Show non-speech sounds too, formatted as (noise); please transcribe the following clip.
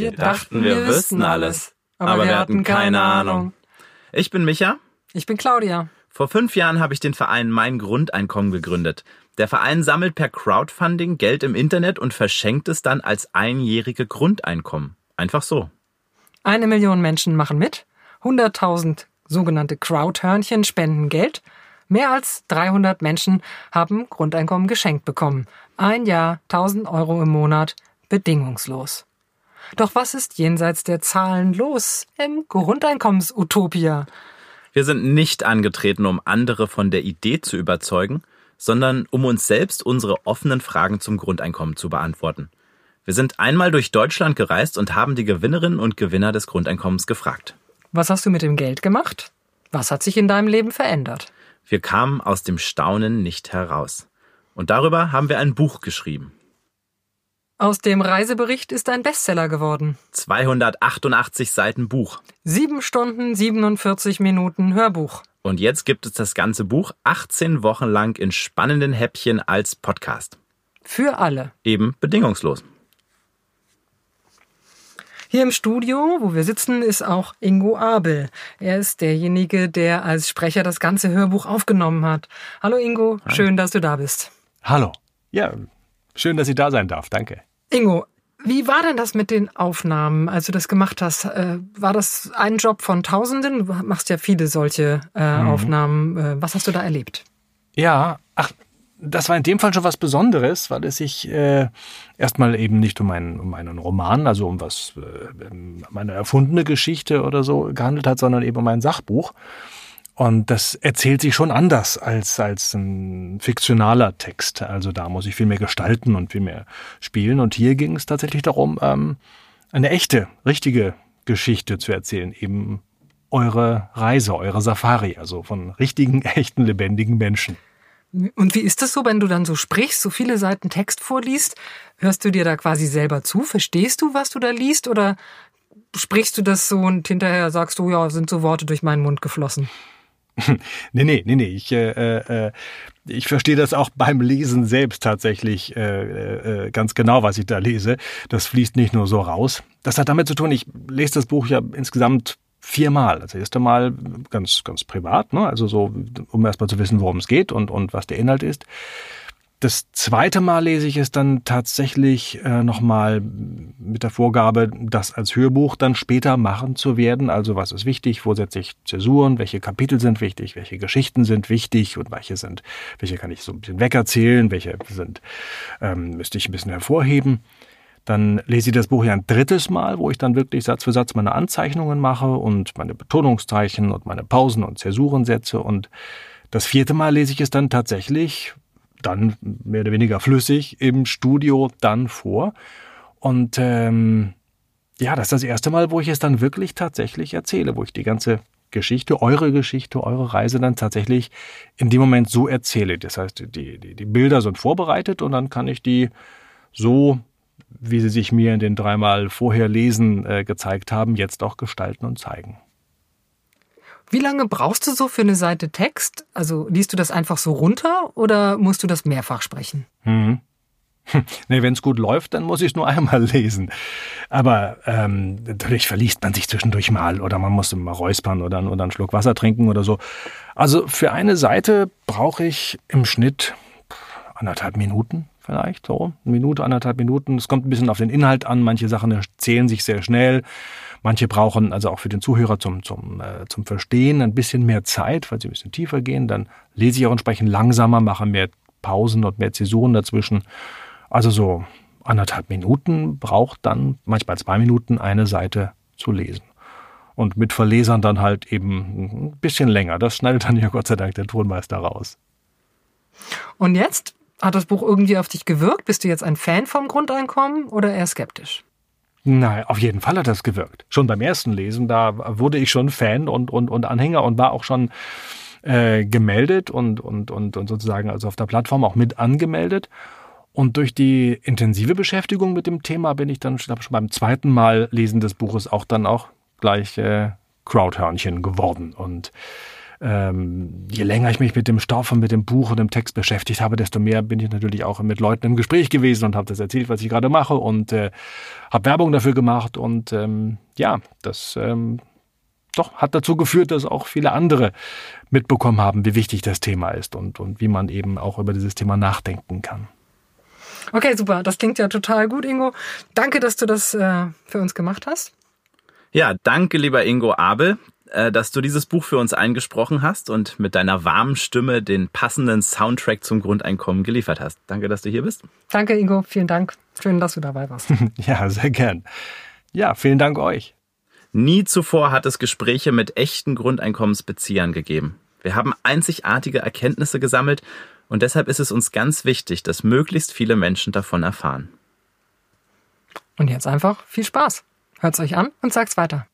Wir dachten, wir wüssten alles, aber wir hatten keine Ahnung. Ich bin Micha. Ich bin Claudia. Vor fünf Jahren habe ich den Verein Mein Grundeinkommen gegründet. Der Verein sammelt per Crowdfunding Geld im Internet und verschenkt es dann als einjährige Grundeinkommen. Einfach so. Eine Million Menschen machen mit. 100.000 sogenannte Crowdhörnchen spenden Geld. Mehr als 300 Menschen haben Grundeinkommen geschenkt bekommen. Ein Jahr, 1000 Euro im Monat, bedingungslos. Doch was ist jenseits der Zahlen los im Grundeinkommensutopia? Wir sind nicht angetreten, um andere von der Idee zu überzeugen, sondern um uns selbst unsere offenen Fragen zum Grundeinkommen zu beantworten. Wir sind einmal durch Deutschland gereist und haben die Gewinnerinnen und Gewinner des Grundeinkommens gefragt. Was hast du mit dem Geld gemacht? Was hat sich in deinem Leben verändert? Wir kamen aus dem Staunen nicht heraus. Und darüber haben wir ein Buch geschrieben. Aus dem Reisebericht ist ein Bestseller geworden. 288 Seiten Buch. 7 Stunden 47 Minuten Hörbuch. Und jetzt gibt es das ganze Buch 18 Wochen lang in spannenden Häppchen als Podcast. Für alle. Eben bedingungslos. Hier im Studio, wo wir sitzen, ist auch Ingo Abel. Er ist derjenige, der als Sprecher das ganze Hörbuch aufgenommen hat. Hallo Ingo, Hi. schön, dass du da bist. Hallo. Ja, schön, dass ich da sein darf. Danke. Ingo, wie war denn das mit den Aufnahmen, als du das gemacht hast? Äh, war das ein Job von Tausenden? Du machst ja viele solche äh, mhm. Aufnahmen. Äh, was hast du da erlebt? Ja, ach, das war in dem Fall schon was Besonderes, weil es sich äh, erstmal eben nicht um einen, um einen Roman, also um was, äh, um eine erfundene Geschichte oder so gehandelt hat, sondern eben um ein Sachbuch. Und das erzählt sich schon anders als, als ein fiktionaler Text. Also da muss ich viel mehr gestalten und viel mehr spielen. Und hier ging es tatsächlich darum, ähm, eine echte, richtige Geschichte zu erzählen. Eben eure Reise, eure Safari, also von richtigen, (laughs) echten, lebendigen Menschen. Und wie ist das so, wenn du dann so sprichst, so viele Seiten Text vorliest? Hörst du dir da quasi selber zu? Verstehst du, was du da liest? Oder sprichst du das so und hinterher sagst du, ja, sind so Worte durch meinen Mund geflossen? (laughs) nee, nee, nee, nee. Ich, äh, äh, ich verstehe das auch beim Lesen selbst tatsächlich äh, äh, ganz genau, was ich da lese. Das fließt nicht nur so raus. Das hat damit zu tun, ich lese das Buch ja insgesamt viermal. Das erste Mal ganz, ganz privat, ne? also so, um erstmal zu wissen, worum es geht und, und was der Inhalt ist. Das zweite Mal lese ich es dann tatsächlich äh, nochmal mit der Vorgabe, das als Hörbuch dann später machen zu werden. Also was ist wichtig, wo setze ich Zäsuren, welche Kapitel sind wichtig, welche Geschichten sind wichtig und welche sind, welche kann ich so ein bisschen wegerzählen, welche sind, ähm, müsste ich ein bisschen hervorheben. Dann lese ich das Buch ja ein drittes Mal, wo ich dann wirklich Satz für Satz meine Anzeichnungen mache und meine Betonungszeichen und meine Pausen und Zäsuren setze. Und das vierte Mal lese ich es dann tatsächlich dann mehr oder weniger flüssig im Studio dann vor. Und ähm, ja, das ist das erste Mal, wo ich es dann wirklich tatsächlich erzähle, wo ich die ganze Geschichte, eure Geschichte, eure Reise dann tatsächlich in dem Moment so erzähle. Das heißt, die, die, die Bilder sind vorbereitet und dann kann ich die so, wie sie sich mir in den dreimal vorher lesen äh, gezeigt haben, jetzt auch gestalten und zeigen. Wie lange brauchst du so für eine Seite Text? Also liest du das einfach so runter oder musst du das mehrfach sprechen? Mhm. Nee, wenn es gut läuft, dann muss ich es nur (laughs) einmal lesen. Aber ähm, natürlich verliest man sich zwischendurch mal oder man muss mal räuspern oder, oder einen Schluck Wasser trinken oder so. Also für eine Seite brauche ich im Schnitt anderthalb Minuten vielleicht, so eine Minute, anderthalb Minuten. Es kommt ein bisschen auf den Inhalt an. Manche Sachen erzählen sich sehr schnell. Manche brauchen also auch für den Zuhörer zum, zum, äh, zum Verstehen ein bisschen mehr Zeit, weil sie ein bisschen tiefer gehen. Dann lese ich auch entsprechend langsamer, mache mehr Pausen und mehr Zäsuren dazwischen. Also so anderthalb Minuten braucht dann manchmal zwei Minuten eine Seite zu lesen. Und mit Verlesern dann halt eben ein bisschen länger. Das schneidet dann ja Gott sei Dank der Tonmeister raus. Und jetzt? Hat das Buch irgendwie auf dich gewirkt? Bist du jetzt ein Fan vom Grundeinkommen oder eher skeptisch? Nein, auf jeden Fall hat das gewirkt. Schon beim ersten Lesen, da wurde ich schon Fan und, und, und Anhänger und war auch schon äh, gemeldet und, und, und, und sozusagen also auf der Plattform auch mit angemeldet. Und durch die intensive Beschäftigung mit dem Thema bin ich dann schon beim zweiten Mal Lesen des Buches auch dann auch gleich äh, Crowdhörnchen geworden. Und ähm, je länger ich mich mit dem Stoff und mit dem Buch und dem Text beschäftigt habe, desto mehr bin ich natürlich auch mit Leuten im Gespräch gewesen und habe das erzählt, was ich gerade mache und äh, habe Werbung dafür gemacht und ähm, ja, das ähm, doch hat dazu geführt, dass auch viele andere mitbekommen haben, wie wichtig das Thema ist und, und wie man eben auch über dieses Thema nachdenken kann. Okay, super. Das klingt ja total gut, Ingo. Danke, dass du das äh, für uns gemacht hast. Ja, danke, lieber Ingo Abel. Äh, dass du dieses Buch für uns eingesprochen hast und mit deiner warmen Stimme den passenden Soundtrack zum Grundeinkommen geliefert hast. Danke, dass du hier bist. Danke, Ingo. Vielen Dank. Schön, dass du dabei warst. (laughs) ja, sehr gern. Ja, vielen Dank euch. Nie zuvor hat es Gespräche mit echten Grundeinkommensbeziehern gegeben. Wir haben einzigartige Erkenntnisse gesammelt und deshalb ist es uns ganz wichtig, dass möglichst viele Menschen davon erfahren. Und jetzt einfach viel Spaß. Hört's euch an und sagt's weiter.